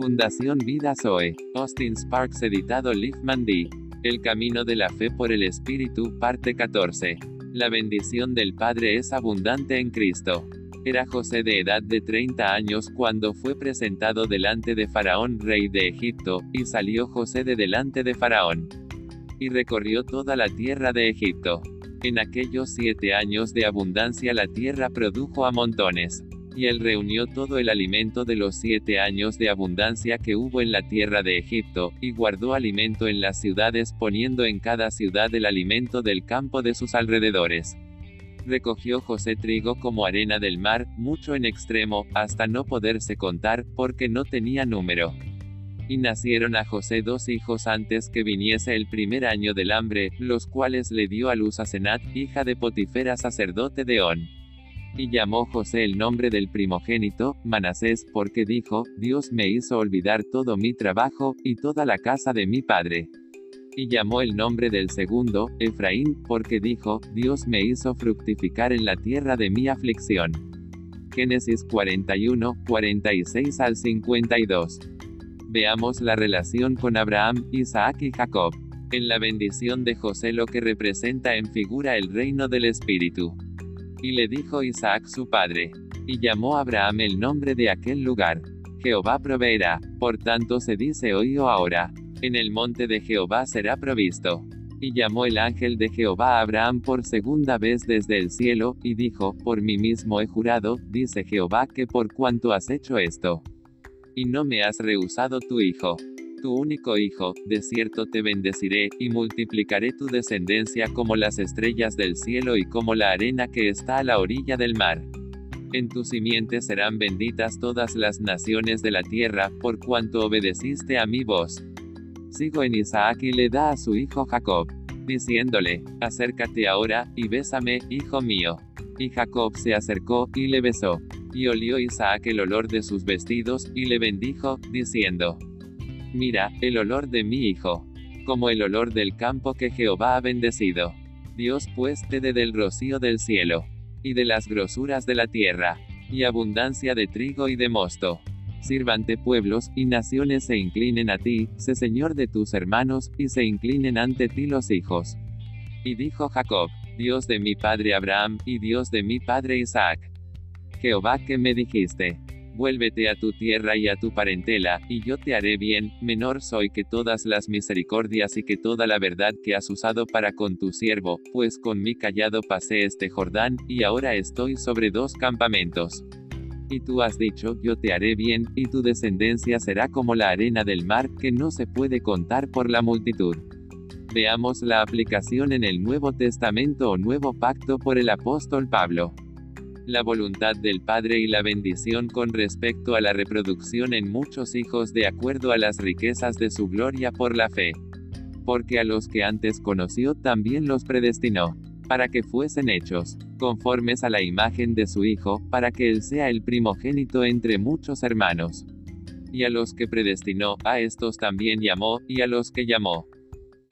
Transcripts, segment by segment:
Fundación Vida Zoe. Austin Sparks editado Liefman D. El camino de la fe por el Espíritu, parte 14. La bendición del Padre es abundante en Cristo. Era José de edad de 30 años cuando fue presentado delante de Faraón, rey de Egipto, y salió José de delante de Faraón. Y recorrió toda la tierra de Egipto. En aquellos siete años de abundancia la tierra produjo a montones. Y él reunió todo el alimento de los siete años de abundancia que hubo en la tierra de Egipto, y guardó alimento en las ciudades poniendo en cada ciudad el alimento del campo de sus alrededores. Recogió José trigo como arena del mar, mucho en extremo, hasta no poderse contar, porque no tenía número. Y nacieron a José dos hijos antes que viniese el primer año del hambre, los cuales le dio a luz a Senat, hija de Potifera sacerdote de On. Y llamó José el nombre del primogénito, Manasés, porque dijo, Dios me hizo olvidar todo mi trabajo, y toda la casa de mi padre. Y llamó el nombre del segundo, Efraín, porque dijo, Dios me hizo fructificar en la tierra de mi aflicción. Génesis 41, 46 al 52. Veamos la relación con Abraham, Isaac y Jacob. En la bendición de José lo que representa en figura el reino del Espíritu. Y le dijo Isaac su padre. Y llamó Abraham el nombre de aquel lugar. Jehová proveerá. Por tanto se dice hoy o ahora. En el monte de Jehová será provisto. Y llamó el ángel de Jehová a Abraham por segunda vez desde el cielo, y dijo, Por mí mismo he jurado, dice Jehová, que por cuanto has hecho esto, y no me has rehusado tu hijo, tu único hijo, de cierto te bendeciré, y multiplicaré tu descendencia como las estrellas del cielo y como la arena que está a la orilla del mar. En tu simiente serán benditas todas las naciones de la tierra, por cuanto obedeciste a mi voz. Sigo en Isaac y le da a su hijo Jacob, diciéndole, acércate ahora, y bésame, hijo mío. Y Jacob se acercó, y le besó. Y olió Isaac el olor de sus vestidos, y le bendijo, diciendo, Mira, el olor de mi hijo, como el olor del campo que Jehová ha bendecido. Dios pues te dé del rocío del cielo, y de las grosuras de la tierra, y abundancia de trigo y de mosto. Sirvante pueblos, y naciones se inclinen a ti, sé Señor de tus hermanos, y se inclinen ante ti los hijos. Y dijo Jacob, Dios de mi padre Abraham, y Dios de mi padre Isaac. Jehová que me dijiste, Vuélvete a tu tierra y a tu parentela, y yo te haré bien, menor soy que todas las misericordias y que toda la verdad que has usado para con tu siervo, pues con mi callado pasé este Jordán, y ahora estoy sobre dos campamentos. Y tú has dicho, yo te haré bien, y tu descendencia será como la arena del mar, que no se puede contar por la multitud. Veamos la aplicación en el Nuevo Testamento o Nuevo Pacto por el apóstol Pablo la voluntad del Padre y la bendición con respecto a la reproducción en muchos hijos de acuerdo a las riquezas de su gloria por la fe. Porque a los que antes conoció también los predestinó, para que fuesen hechos, conformes a la imagen de su Hijo, para que Él sea el primogénito entre muchos hermanos. Y a los que predestinó, a estos también llamó, y a los que llamó,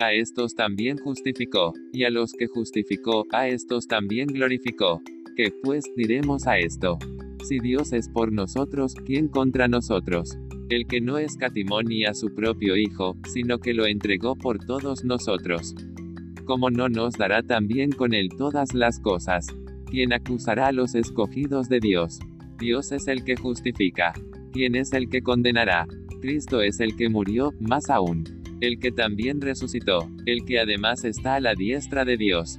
a estos también justificó, y a los que justificó, a estos también glorificó. ¿Qué pues diremos a esto? Si Dios es por nosotros, ¿quién contra nosotros? El que no escatimó ni a su propio Hijo, sino que lo entregó por todos nosotros. ¿Cómo no nos dará también con él todas las cosas? ¿Quién acusará a los escogidos de Dios? Dios es el que justifica. ¿Quién es el que condenará? Cristo es el que murió, más aún. El que también resucitó, el que además está a la diestra de Dios